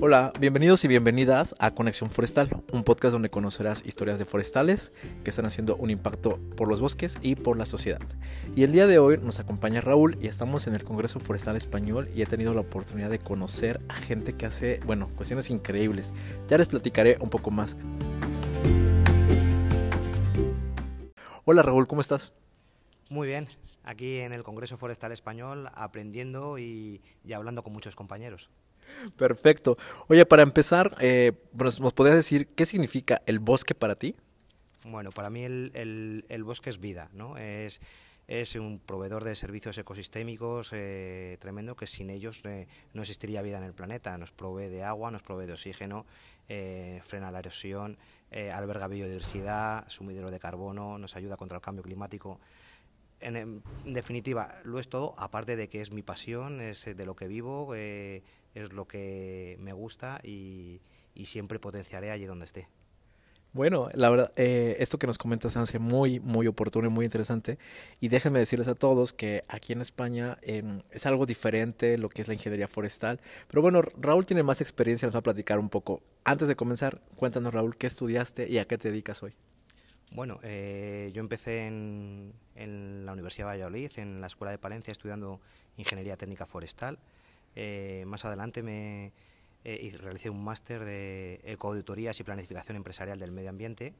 Hola, bienvenidos y bienvenidas a Conexión Forestal, un podcast donde conocerás historias de forestales que están haciendo un impacto por los bosques y por la sociedad. Y el día de hoy nos acompaña Raúl y estamos en el Congreso Forestal Español y he tenido la oportunidad de conocer a gente que hace, bueno, cuestiones increíbles. Ya les platicaré un poco más. Hola Raúl, ¿cómo estás? Muy bien, aquí en el Congreso Forestal Español aprendiendo y, y hablando con muchos compañeros. Perfecto. Oye, para empezar, eh, ¿nos podrías decir qué significa el bosque para ti? Bueno, para mí el, el, bosque es vida, ¿no? Es, es un proveedor de servicios ecosistémicos eh, tremendo que sin ellos eh, no existiría vida en el planeta. Nos provee de agua, nos provee de oxígeno, frena la erosión, alberga biodiversidad, sumidero de carbono, nos ayuda contra el cambio climático. En, definitiva, lo es todo, aparte de que es mi pasión, es de lo que vivo, es lo que me gusta y, siempre potenciaré allí donde esté. Bueno, la verdad, eh, esto que nos comentas hace muy, muy oportuno y muy interesante. Y déjenme decirles a todos que aquí en España em, es algo diferente lo que es la ingeniería forestal. Pero bueno, Raúl tiene más experiencia, nos va a platicar un poco. Antes de comenzar, cuéntanos, Raúl, ¿qué estudiaste y a qué te dedicas hoy? Bueno, eh, yo empecé en, en la Universidad de Valladolid, en la Escuela de Palencia, estudiando Ingeniería Técnica Forestal. Eh, más adelante me eh, realicé un máster de ecoauditorías y planificación empresarial del medio ambiente.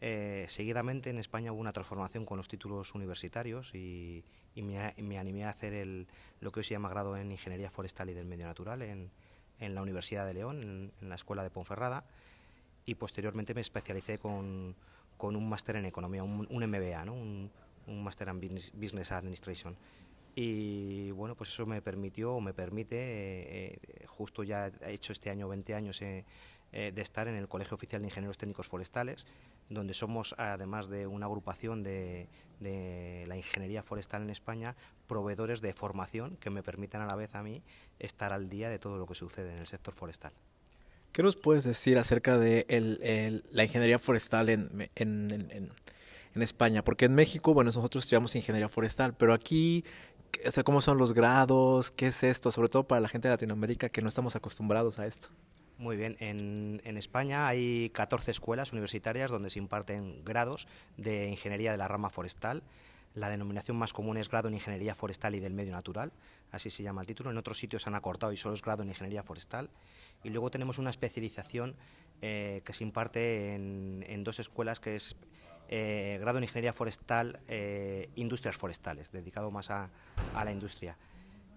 Eh, seguidamente en España hubo una transformación con los títulos universitarios y, me, animé a hacer el, lo que hoy se llama grado en Ingeniería Forestal y del Medio Natural en, la Universidad de León, en, la Escuela de Ponferrada, y posteriormente me especialicé con, un máster en Economía, un, MBA, ¿no? un, un máster en Business Administration. Y bueno, pues eso me permitió o me permite, eh, eh, justo ya he hecho este año 20 años eh, de estar en el Colegio Oficial de Ingenieros Técnicos Forestales, donde somos, además de una agrupación de, de, la ingeniería forestal en España, proveedores de formación que me permiten a la vez a mí estar al día de todo lo que sucede en el sector forestal. ¿Qué nos puedes decir acerca de el, la ingeniería forestal en, en, en, en España? Porque en México, bueno, nosotros estudiamos ingeniería forestal, pero aquí o sea, cómo son los grados, qué es esto, sobre todo para la gente de Latinoamérica que no estamos acostumbrados a esto. Muy bien, en, en, España hay 14 escuelas universitarias donde se imparten grados de ingeniería de la rama forestal. La denominación más común es grado en ingeniería forestal y del medio natural, así se llama el título. En otros sitios se han acortado y solo es grado en ingeniería forestal. Y luego tenemos una especialización eh, que se imparte en, en dos escuelas que es eh, grado en Ingeniería Forestal, eh, Industrias Forestales, dedicado más a, la industria.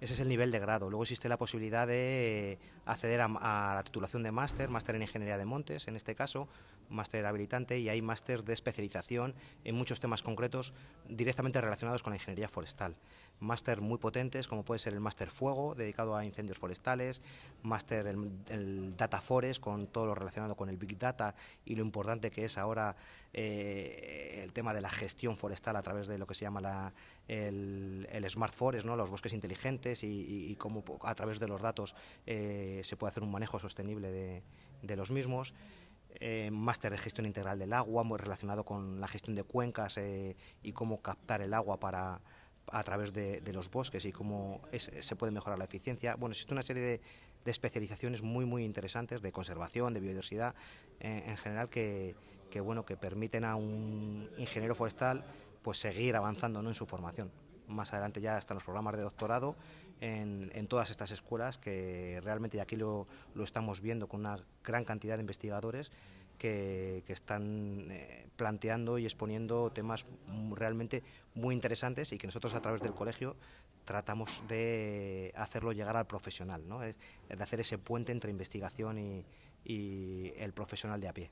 Ese es el nivel de grado. Luego existe la posibilidad de acceder a, la titulación de máster, máster en Ingeniería de Montes, en este caso, máster habilitante, y hay máster de especialización en muchos temas concretos directamente relacionados con la ingeniería forestal máster muy potentes, como puede ser el máster Fuego, dedicado a incendios forestales, máster el, Data Forest, con todo lo relacionado con el Big Data y lo importante que es ahora eh, el tema de la gestión forestal a través de lo que se llama la, el, Smart Forest, ¿no? los bosques inteligentes y, cómo a través de los datos eh, se puede hacer un manejo sostenible de, los mismos. Eh, máster de gestión integral del agua, muy relacionado con la gestión de cuencas y cómo captar el agua para, a través de, los bosques y cómo se puede mejorar la eficiencia. Bueno, existe una serie de, especializaciones muy muy interesantes de conservación, de biodiversidad eh, en general que, bueno que permiten a un ingeniero forestal pues seguir avanzando en su formación. Más adelante ya están los programas de doctorado en, todas estas escuelas que realmente aquí lo, lo estamos viendo con una gran cantidad de investigadores que, están eh, planteando y exponiendo temas realmente muy interesantes y que nosotros a través del colegio tratamos de hacerlo llegar al profesional, ¿no? de hacer ese puente entre investigación y, el profesional de a pie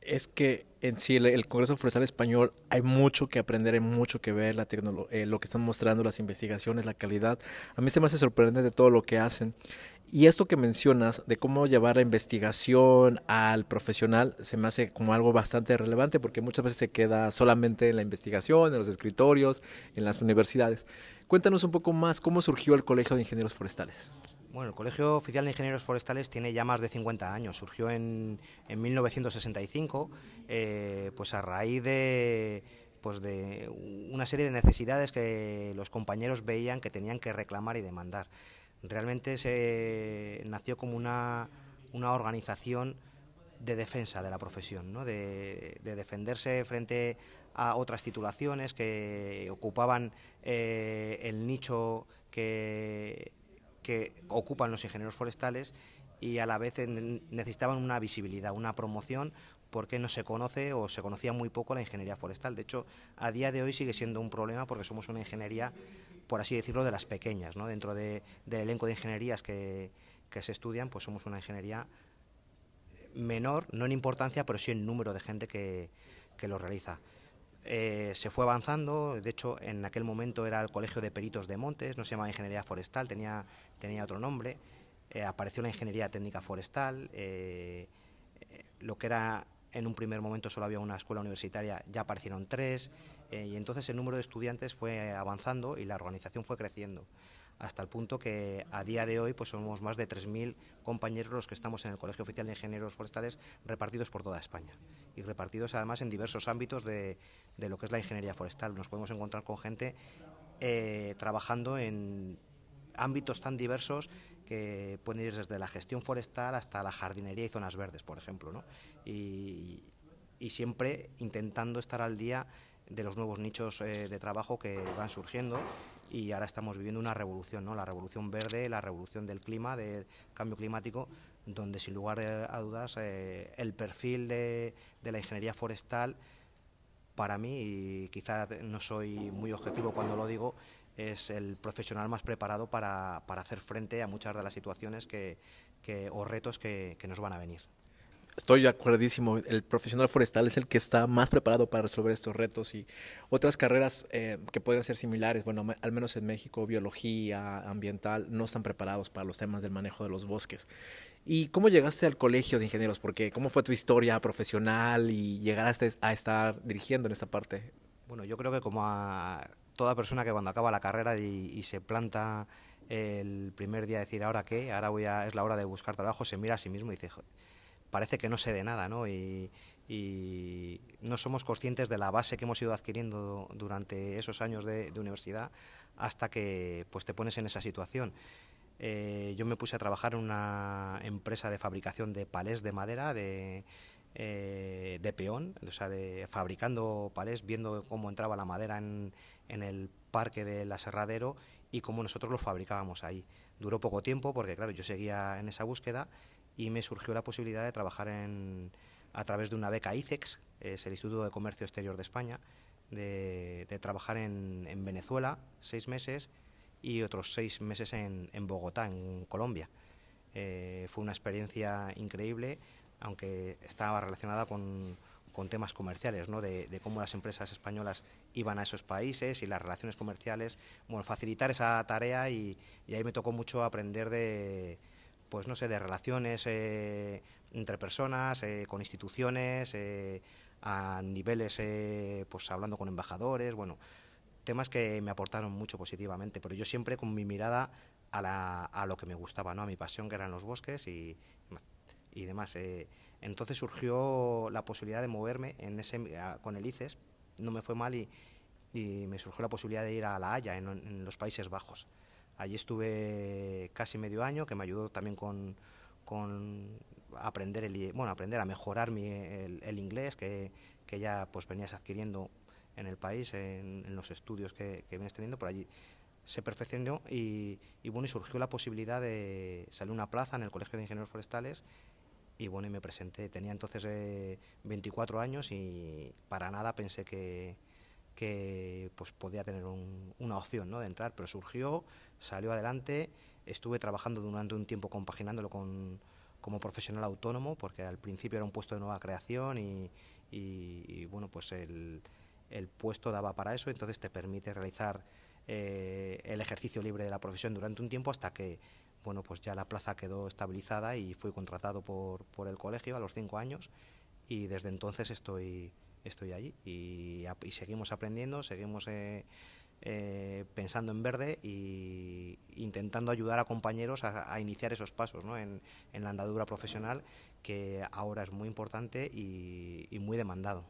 es que en sí el, Congreso Forestal Español hay mucho que aprender, hay mucho que ver, la eh, lo que están mostrando las investigaciones, la calidad. A mí se me hace sorprendente todo lo que hacen. Y esto que mencionas de cómo llevar la investigación al profesional se me hace como algo bastante relevante porque muchas veces se queda solamente en la investigación, en los escritorios, en las universidades. Cuéntanos un poco más cómo surgió el Colegio de Ingenieros Forestales. Bueno, el Colegio Oficial de Ingenieros Forestales tiene ya más de 50 años. Surgió en, en 1965, eh, pues a raíz de pues de una serie de necesidades que los compañeros veían que tenían que reclamar y demandar Realmente se nació como una, una organización de defensa de la profesión, ¿no? de, defenderse frente a otras titulaciones que ocupaban eh, el nicho que, que ocupan los ingenieros forestales y a la vez necesitaban una visibilidad, una promoción, porque no se conoce o se conocía muy poco la ingeniería forestal. De hecho, a día de hoy sigue siendo un problema porque somos una ingeniería, por así decirlo, de las pequeñas. ¿no? Dentro de, del elenco de ingenierías que, que se estudian, pues somos una ingeniería menor, no en importancia, pero sí en número de gente que, que lo realiza. Eh, se fue avanzando, de hecho en aquel momento era el Colegio de Peritos de Montes, no se llamaba Ingeniería Forestal, tenía, tenía otro nombre, eh, apareció la Ingeniería Técnica Forestal, eh, lo que era en un primer momento solo había una escuela universitaria, ya aparecieron tres, y entonces el número de estudiantes fue avanzando y la organización fue creciendo hasta el punto que a día de hoy pues somos más de 3.000 compañeros los que estamos en el Colegio Oficial de Ingenieros Forestales repartidos por toda España y repartidos además en diversos ámbitos de, lo que es la ingeniería forestal. Nos podemos encontrar con gente eh, trabajando en ámbitos tan diversos que pueden ir desde la gestión forestal hasta la jardinería y zonas verdes, por ejemplo, ¿no? y, siempre intentando estar al día de los nuevos nichos eh, de trabajo que van surgiendo y ahora estamos viviendo una revolución, ¿no? la revolución verde, la revolución del clima, del cambio climático, donde sin lugar a dudas eh, el perfil de, la ingeniería forestal, para mí, y quizá no soy muy objetivo cuando lo digo, es el profesional más preparado para, hacer frente a muchas de las situaciones que, o retos que nos van a venir. Estoy acuerdísimo. El profesional forestal es el que está más preparado para resolver estos retos y otras carreras eh, que pueden ser similares. Bueno, al menos en México, biología, ambiental, no están preparados para los temas del manejo de los bosques. ¿Y cómo llegaste al colegio de ingenieros? Porque ¿cómo fue tu historia profesional y llegaste a estar dirigiendo en esta parte? Bueno, yo creo que como a toda persona que cuando acaba la carrera y, se planta el primer día decir ahora qué, ahora voy a, es la hora de buscar trabajo, se mira a sí mismo y dice, parece que no sé de nada, ¿no? Y, no somos conscientes de la base que hemos ido adquiriendo durante esos años de, universidad hasta que pues te pones en esa situación. Eh, yo me puse a trabajar en una empresa de fabricación de palés de madera, de, eh, de peón, o sea, de fabricando palés, viendo cómo entraba la madera en, en el parque del aserradero y cómo nosotros los fabricábamos ahí. Duró poco tiempo porque, claro, yo seguía en esa búsqueda y me surgió la posibilidad de trabajar en, a través de una beca ICEX, es el Instituto de Comercio Exterior de España, de, trabajar en, Venezuela seis meses y otros seis meses en, Bogotá, en Colombia. Eh, fue una experiencia increíble, aunque estaba relacionada con, temas comerciales, ¿no? de, cómo las empresas españolas iban a esos países y las relaciones comerciales, bueno, facilitar esa tarea y ahí me tocó mucho aprender de, pues no sé, de relaciones eh, entre personas, eh, con instituciones, eh, a niveles, pues hablando con embajadores, bueno, temas que me aportaron mucho positivamente, pero yo siempre con mi mirada a, la, a lo que me gustaba, ¿no? a mi pasión que eran los bosques y, y demás. entonces surgió la posibilidad de moverme en ese, con el ICES, no me fue mal y, y me surgió la posibilidad de ir a La Haya, en los Países Bajos. Allí estuve casi medio año, que me ayudó también con, aprender el, bueno, aprender a mejorar mi, el, inglés que, ya pues venías adquiriendo en el país, en, los estudios que, que, vienes teniendo por allí. Se perfeccionó y, bueno, y surgió la posibilidad de salir una plaza en el Colegio de Ingenieros Forestales y bueno, y me presenté. Tenía entonces 24 eh, años y para nada pensé que, que pues podía tener una opción ¿no? de entrar, pero surgió, salió adelante, estuve trabajando durante un tiempo compaginándolo con, como profesional autónomo, porque al principio era un puesto de nueva creación y, bueno, pues el, puesto daba para eso, entonces te permite realizar eh, el ejercicio libre de la profesión durante un tiempo hasta que bueno, pues ya la plaza quedó estabilizada y fui contratado por el colegio a los cinco años. Y desde entonces estoy estoy allí y, seguimos aprendiendo, seguimos eh, eh, pensando en verde e intentando ayudar a compañeros a, iniciar esos pasos en, la andadura profesional que ahora es muy importante y, muy demandado.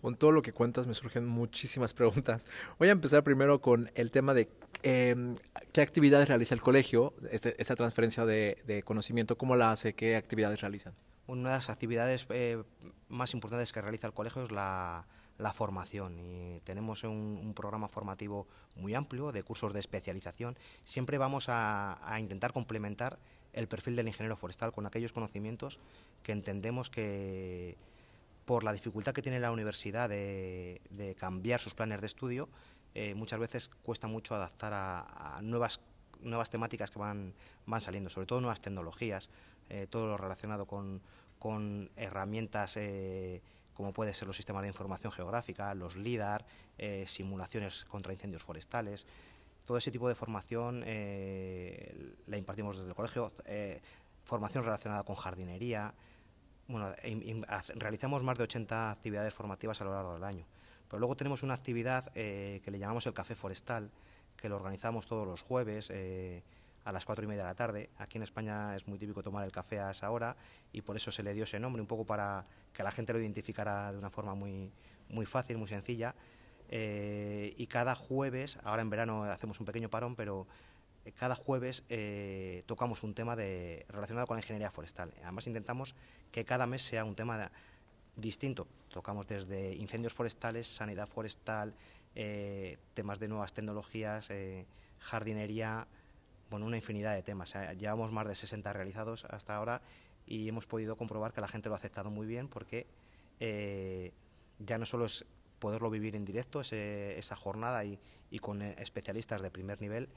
Con todo lo que cuentas me surgen muchísimas preguntas. Voy a empezar primero con el tema de em, ¿qué actividades realiza el colegio? Este, esta transferencia de, conocimiento, ¿cómo la hace? ¿Qué actividades realizan? Una de las actividades eh, más importantes que realiza el colegio es la, formación y tenemos un, programa formativo muy amplio de cursos de especialización. Siempre vamos a, intentar complementar el perfil del ingeniero forestal con aquellos conocimientos que entendemos que por la dificultad que tiene la universidad de cambiar sus planes de estudio, eh, muchas veces cuesta mucho adaptar a, nuevas, temáticas que van, van saliendo, sobre todo nuevas tecnologías, eh, todo lo relacionado con, con herramientas eh, como puede ser los sistemas de información geográfica, los LIDAR, simulaciones contra incendios forestales. Todo ese tipo de formación la impartimos desde el colegio, formación relacionada con jardinería. Bueno, realizamos más de 80 actividades formativas a lo largo del año. Pero luego tenemos una actividad eh, que le llamamos el Café Forestal, que lo organizamos todos los jueves eh, a las cuatro y media de la tarde. Aquí en España es muy típico tomar el café a esa hora y por eso se le dio ese nombre, un poco para que la gente lo identificara de una forma muy, muy fácil, muy sencilla. Eh, y cada jueves, ahora en verano hacemos un pequeño parón, pero cada jueves tocamos un tema de, relacionado con la ingeniería forestal. Además intentamos que cada mes sea un tema distinto. Tocamos desde incendios forestales, sanidad forestal, eh, temas de nuevas tecnologías, eh, jardinería, bueno, una infinidad de temas. llevamos más de 60 realizados hasta ahora y hemos podido comprobar que la gente lo ha aceptado muy bien porque eh, ya no solo es poderlo vivir en directo, esa jornada y, con especialistas de primer nivel,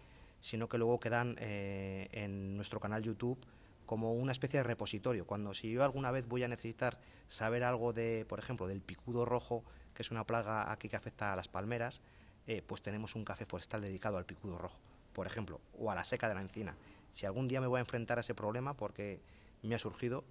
sino que luego quedan en nuestro canal YouTube como una especie de repositorio. Cuando si yo alguna vez voy a necesitar saber algo de, por ejemplo, del picudo rojo, que es una plaga aquí que afecta a las palmeras, eh, pues tenemos un café forestal dedicado al picudo rojo, por ejemplo, o a la seca de la encina. Si algún día me voy a enfrentar a ese problema porque me ha surgido,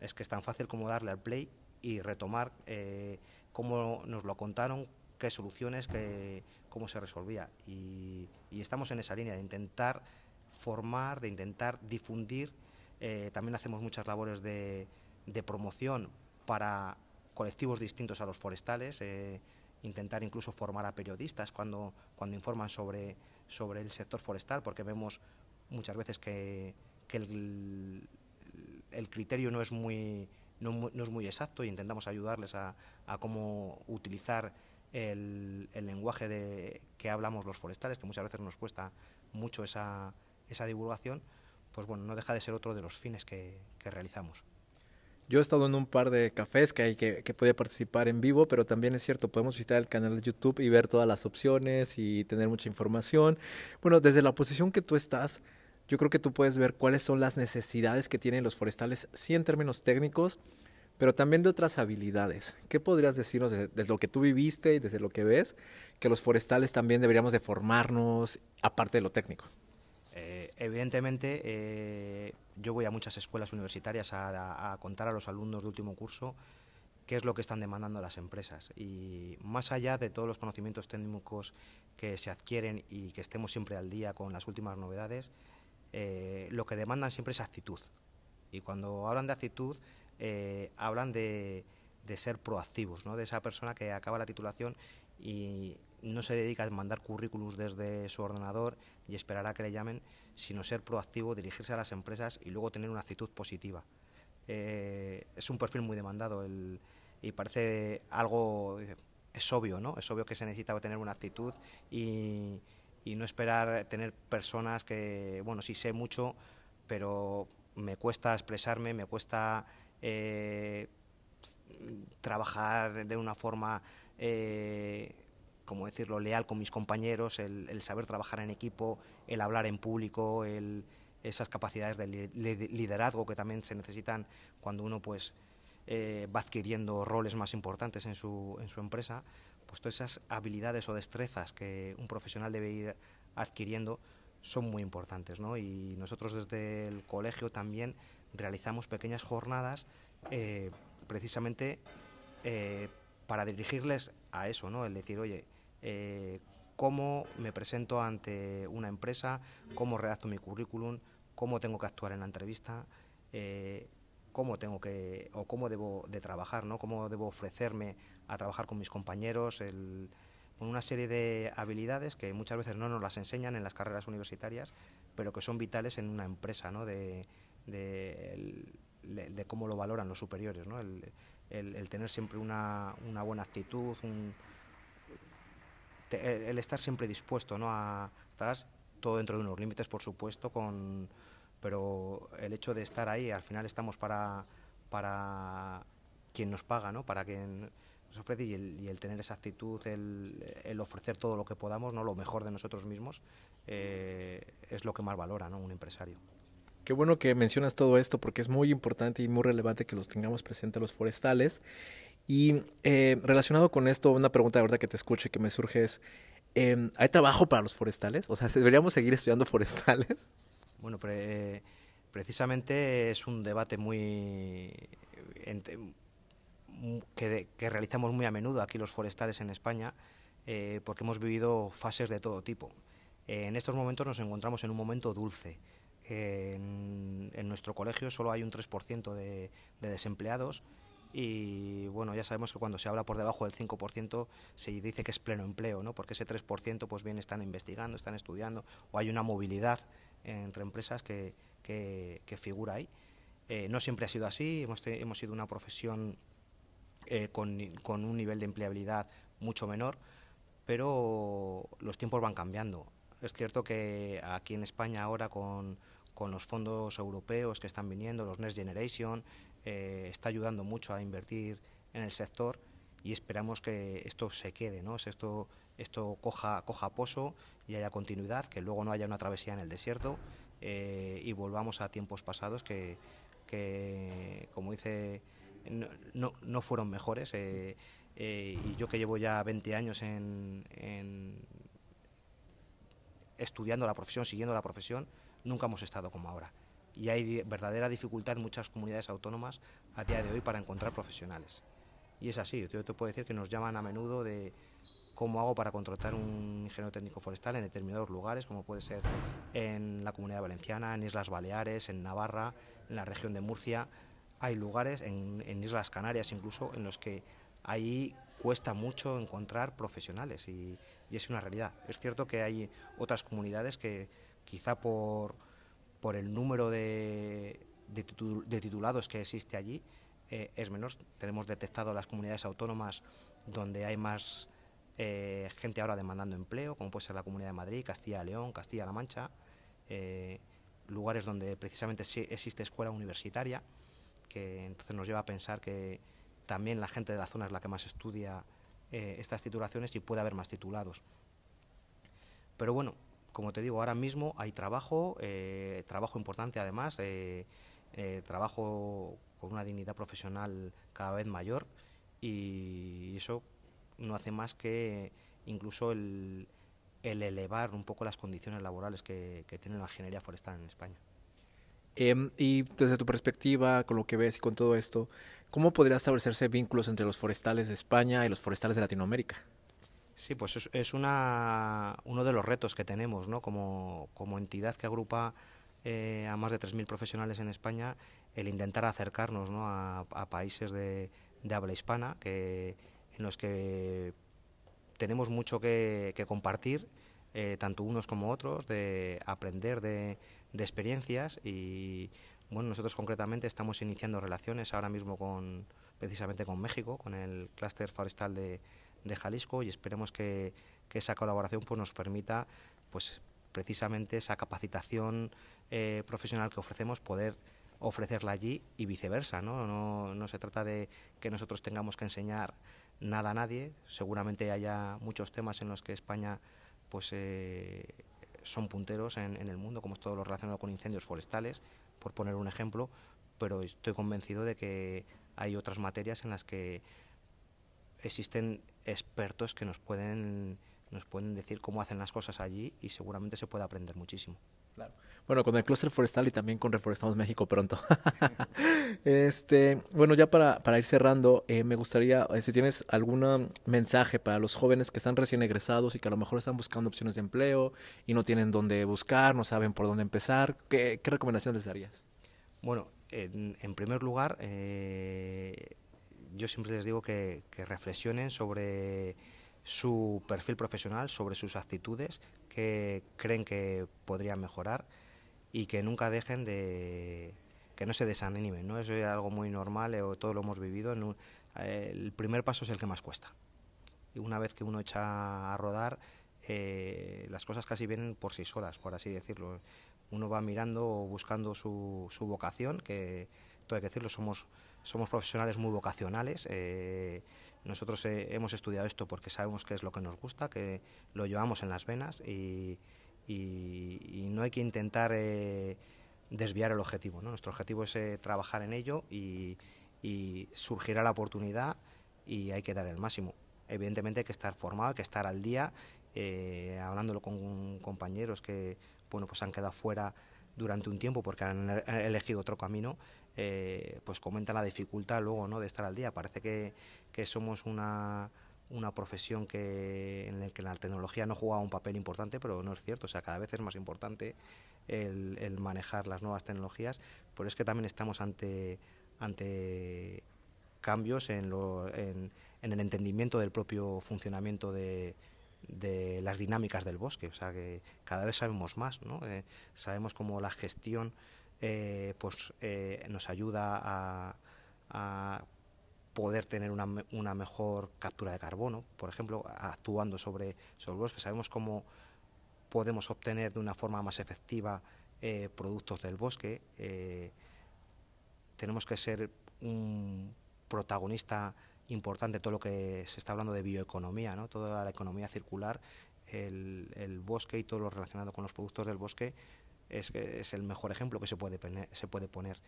es que es tan fácil como darle al play y retomar eh, cómo nos lo contaron, qué soluciones, qué, cómo se resolvía. y estamos en esa línea de intentar formar, de intentar difundir eh, también hacemos muchas labores de, promoción para colectivos distintos a los forestales, eh, intentar incluso formar a periodistas cuando, cuando informan sobre, sobre el sector forestal, porque vemos muchas veces que, el, criterio no es muy, no, es muy exacto e intentamos ayudarles a, cómo utilizar el, lenguaje de que hablamos los forestales, que muchas veces nos cuesta mucho esa, esa divulgación, pues bueno, no deja de ser otro de los fines que, realizamos. Yo he estado en un par de cafés que hay que, que puede participar en vivo, pero también es cierto, podemos visitar el canal de YouTube y ver todas las opciones y tener mucha información. Bueno, desde la posición que tú estás, yo creo que tú puedes ver cuáles son las necesidades que tienen los forestales, sí en términos técnicos, pero también de otras habilidades. ¿Qué podrías decirnos desde, lo que tú viviste y desde lo que ves, que los forestales también deberíamos de formarnos aparte de lo técnico? Eh, evidentemente, eh, yo voy a muchas escuelas universitarias a, contar a los alumnos de último curso qué es lo que están demandando las empresas. Y más allá de todos los conocimientos técnicos que se adquieren y que estemos siempre al día con las últimas novedades, eh, lo que demandan siempre es actitud. Y cuando hablan de actitud, hablan de, ser proactivos, de esa persona que acaba la titulación y no se dedica a mandar currículums desde su ordenador y esperar a que le llamen, sino ser proactivo, dirigirse a las empresas y luego tener una actitud positiva. Eh, es un perfil muy demandado y parece algo, es obvio, ¿no? Es obvio que se necesita tener una actitud y, no esperar tener personas que, bueno, sí sé mucho, pero me cuesta expresarme, me cuesta eh, trabajar de una forma... Eh, como decirlo, leal con mis compañeros, el, saber trabajar en equipo, el hablar en público, esas capacidades de liderazgo que también se necesitan cuando uno pues eh, va adquiriendo roles más importantes en su, empresa, pues todas esas habilidades o destrezas que un profesional debe ir adquiriendo son muy importantes. Y nosotros desde el colegio también realizamos pequeñas jornadas eh, precisamente eh, para dirigirles a eso, el decir, oye, eh, cómo me presento ante una empresa, cómo redacto mi currículum, cómo tengo que actuar en la entrevista, eh, cómo tengo que o cómo debo de trabajar, ¿no? Cómo debo ofrecerme a trabajar con mis compañeros, el, una serie de habilidades que muchas veces no nos las enseñan en las carreras universitarias, pero que son vitales en una empresa, ¿no? de, cómo lo valoran los superiores, ¿no? el, el, tener siempre una, una buena actitud, un, el estar siempre dispuesto ¿no? a estar todo dentro de unos límites, por supuesto, con, pero el hecho de estar ahí, al final estamos para, para quien nos paga, ¿no? para quien nos ofrece y el, y el tener esa actitud, el, el, ofrecer todo lo que podamos, no lo mejor de nosotros mismos, eh, es lo que más valora ¿no? un empresario. Qué bueno que mencionas todo esto porque es muy importante y muy relevante que los tengamos presentes los forestales. Y eh, relacionado con esto, una pregunta de verdad que te escucho y que me surge es, eh, ¿hay trabajo para los forestales? O sea, ¿deberíamos seguir estudiando forestales? Bueno, pre precisamente es un debate muy que, realizamos muy a menudo aquí los forestales en España, eh, porque hemos vivido fases de todo tipo. en estos momentos nos encontramos en un momento dulce. En, nuestro colegio solo hay un 3% de, de desempleados y bueno, ya sabemos que cuando se habla por debajo del 5% se dice que es pleno empleo, ¿no? porque ese 3% pues bien están investigando, están estudiando o hay una movilidad entre empresas que, que, figura ahí. Eh, no siempre ha sido así, hemos, hemos sido una profesión eh, con, con, un nivel de empleabilidad mucho menor, pero los tiempos van cambiando. Es cierto que aquí en España ahora con, con los fondos europeos que están viniendo, los Next Generation, eh, está ayudando mucho a invertir en el sector y esperamos que esto se quede, ¿no? Esto, esto coja, coja pozo y haya continuidad, que luego no haya una travesía en el desierto eh, y volvamos a tiempos pasados que, como dice, no, fueron mejores. Eh, y yo que llevo ya 20 años en, estudiando la profesión, siguiendo la profesión, nunca hemos estado como ahora. Y hay verdadera dificultad en muchas comunidades autónomas a día de hoy para encontrar profesionales. Y es así, yo te puedo decir que nos llaman a menudo de cómo hago para contratar un ingeniero técnico forestal en determinados lugares, como puede ser en la Comunidad Valenciana, en Islas Baleares, en Navarra, en la región de Murcia. Hay lugares, en, Islas Canarias incluso, en los que ahí cuesta mucho encontrar profesionales y, es una realidad. Es cierto que hay otras comunidades que quizá por, por el número de, titulados que existe allí eh, es menos. Tenemos detectado las comunidades autónomas donde hay más eh, gente ahora demandando empleo, como puede ser la Comunidad de Madrid, Castilla León, Castilla-La Mancha, eh, lugares donde precisamente existe escuela universitaria, que entonces nos lleva a pensar que también la gente de la zona es la que más estudia estas titulaciones y puede haber más titulados. Pero bueno, como te digo, ahora mismo hay trabajo, trabajo importante además, trabajo con una dignidad profesional cada vez mayor y eso no hace más que incluso el, elevar un poco las condiciones laborales que, tiene la ingeniería forestal en España. Em, y desde tu perspectiva, con lo que ves y con todo esto, ¿cómo podría establecerse vínculos entre los forestales de España y los forestales de Latinoamérica? Sí, pues es, una, uno de los retos que tenemos ¿no? como, entidad que agrupa eh, a más de 3.000 profesionales en España, el intentar acercarnos ¿no? a, países de, de habla hispana que, en los que tenemos mucho que, compartir, eh, tanto unos como otros, de aprender de, experiencias y bueno, nosotros concretamente estamos iniciando relaciones ahora mismo con precisamente con México, con el clúster forestal de, Jalisco y esperemos que, esa colaboración pues, nos permita pues precisamente esa capacitación eh, profesional que ofrecemos poder ofrecerla allí y viceversa, ¿no? ¿no? No se trata de que nosotros tengamos que enseñar nada a nadie. Seguramente haya muchos temas en los que España pues eh, son punteros en, el mundo, como es todo lo relacionado con incendios forestales, por poner un ejemplo, pero estoy convencido de que hay otras materias en las que existen expertos que nos pueden nos pueden decir cómo hacen las cosas allí y seguramente se puede aprender muchísimo. Bueno, con el clúster forestal y también con Reforestamos México pronto. este, bueno, ya para, para ir cerrando, eh, me gustaría, eh, si tienes algún mensaje para los jóvenes que están recién egresados y que a lo mejor están buscando opciones de empleo y no tienen dónde buscar, no saben por dónde empezar, ¿qué, qué recomendación les darías? Bueno, en, primer lugar, eh, yo siempre les digo que, reflexionen sobre su perfil profesional, sobre sus actitudes, que creen que podrían mejorar y que nunca dejen de que no se desanimen, ¿no? Eso es algo muy normal, eh, todo lo hemos vivido. Eh, el primer paso es el que más cuesta. Y una vez que uno echa a rodar, eh, las cosas casi vienen por sí solas, por así decirlo. Uno va mirando o buscando su, su vocación, que todo hay que decirlo, somos, somos profesionales muy vocacionales. nosotros hemos estudiado esto porque sabemos que es lo que nos gusta, que lo llevamos en las venas y, no hay que intentar eh, desviar el objetivo. Nuestro objetivo es eh, trabajar en ello y, surgirá la oportunidad y hay que dar el máximo. Evidentemente hay que estar formado, hay que estar al día, eh, hablándolo con compañeros que bueno, pues han quedado fuera durante un tiempo porque han elegido otro camino, pues comentan la dificultad luego ¿no? de estar al día. Parece que somos una una profesión que, en la que la tecnología no juega un papel importante, pero no es cierto, o sea, cada vez es más importante el, manejar las nuevas tecnologías, pero es que también estamos ante, ante cambios en, en, el entendimiento del propio funcionamiento de, de, las dinámicas del bosque, o sea, que cada vez sabemos más, ¿no? Eh, sabemos cómo la gestión eh, pues, eh, nos ayuda a, poder tener una, mejor captura de carbono, por ejemplo, actuando sobre, sobre bosque. Sabemos cómo podemos obtener de una forma más efectiva eh, productos del bosque. Tenemos que ser un protagonista importante todo lo que se está hablando de bioeconomía, ¿no? toda la economía circular, el bosque y todo lo relacionado con los productos del bosque es, es el mejor ejemplo que se puede, se puede poner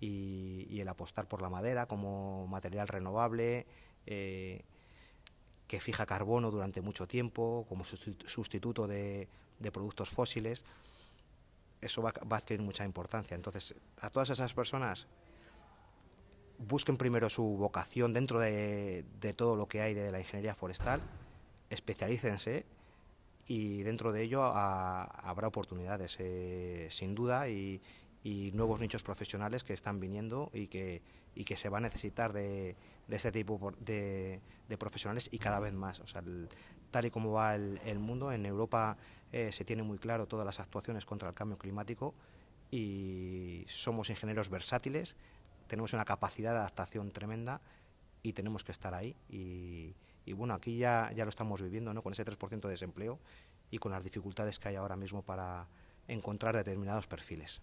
y, el apostar por la madera como material renovable, eh, que fija carbono durante mucho tiempo, como sustituto de, productos fósiles, eso va, a tener mucha importancia. Entonces, a todas esas personas, busquen primero su vocación dentro de, todo lo que hay de la ingeniería forestal, especialícense y dentro de ello habrá oportunidades, eh, sin duda, y, y nuevos nichos profesionales que están viniendo y que, y que se va a necesitar de, de este tipo de, de, profesionales y cada vez más. O sea, tal y como va el, el mundo, en Europa eh, se tiene muy claro todas las actuaciones contra el cambio climático y somos ingenieros versátiles, tenemos una capacidad de adaptación tremenda y tenemos que estar ahí. Y, y bueno, aquí ya, ya lo estamos viviendo, ¿no? con ese 3% de desempleo y con las dificultades que hay ahora mismo para encontrar determinados perfiles.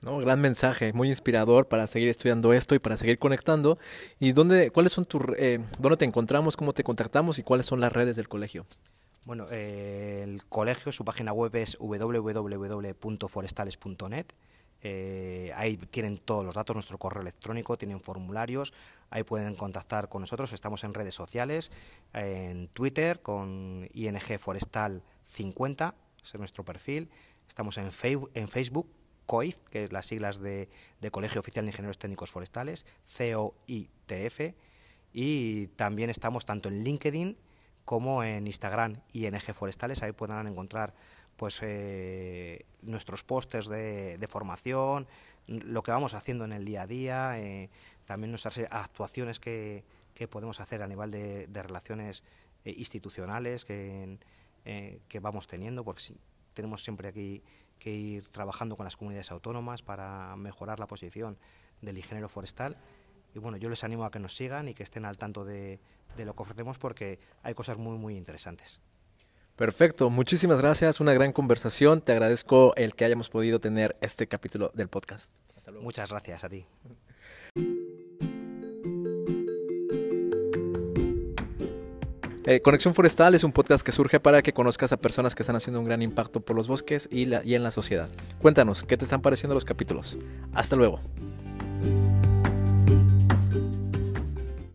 No, gran mensaje, muy inspirador para seguir estudiando esto y para seguir conectando. ¿Y dónde, cuáles son tus, eh, dónde te encontramos, cómo te contactamos y cuáles son las redes del colegio? Bueno, eh, el colegio, su página web es www.forestales.net. Eh, ahí tienen todos los datos, nuestro correo electrónico, tienen formularios, ahí pueden contactar con nosotros. Estamos en redes sociales, en Twitter con ING Forestal 50, ese es nuestro perfil. Estamos en, en Facebook COIF, que es las siglas de, Colegio Oficial de Ingenieros Técnicos Forestales, COITF, y también estamos tanto en LinkedIn como en Instagram ING Forestales, ahí podrán encontrar pues eh, nuestros pósters de, formación, lo que vamos haciendo en el día a día, eh, también nuestras actuaciones que, podemos hacer a nivel de, relaciones eh, institucionales que, que vamos teniendo, porque tenemos siempre aquí que ir trabajando con las comunidades autónomas para mejorar la posición del ingeniero forestal. Y bueno, yo les animo a que nos sigan y que estén al tanto de, de lo que ofrecemos porque hay cosas muy, muy interesantes. Perfecto, muchísimas gracias, una gran conversación. Te agradezco el que hayamos podido tener este capítulo del podcast. Muchas gracias a ti. Eh, Conexión Forestal es un podcast que surge para que conozcas a personas que están haciendo un gran impacto por los bosques y, y en la sociedad. Cuéntanos, ¿qué te están pareciendo los capítulos? Hasta luego.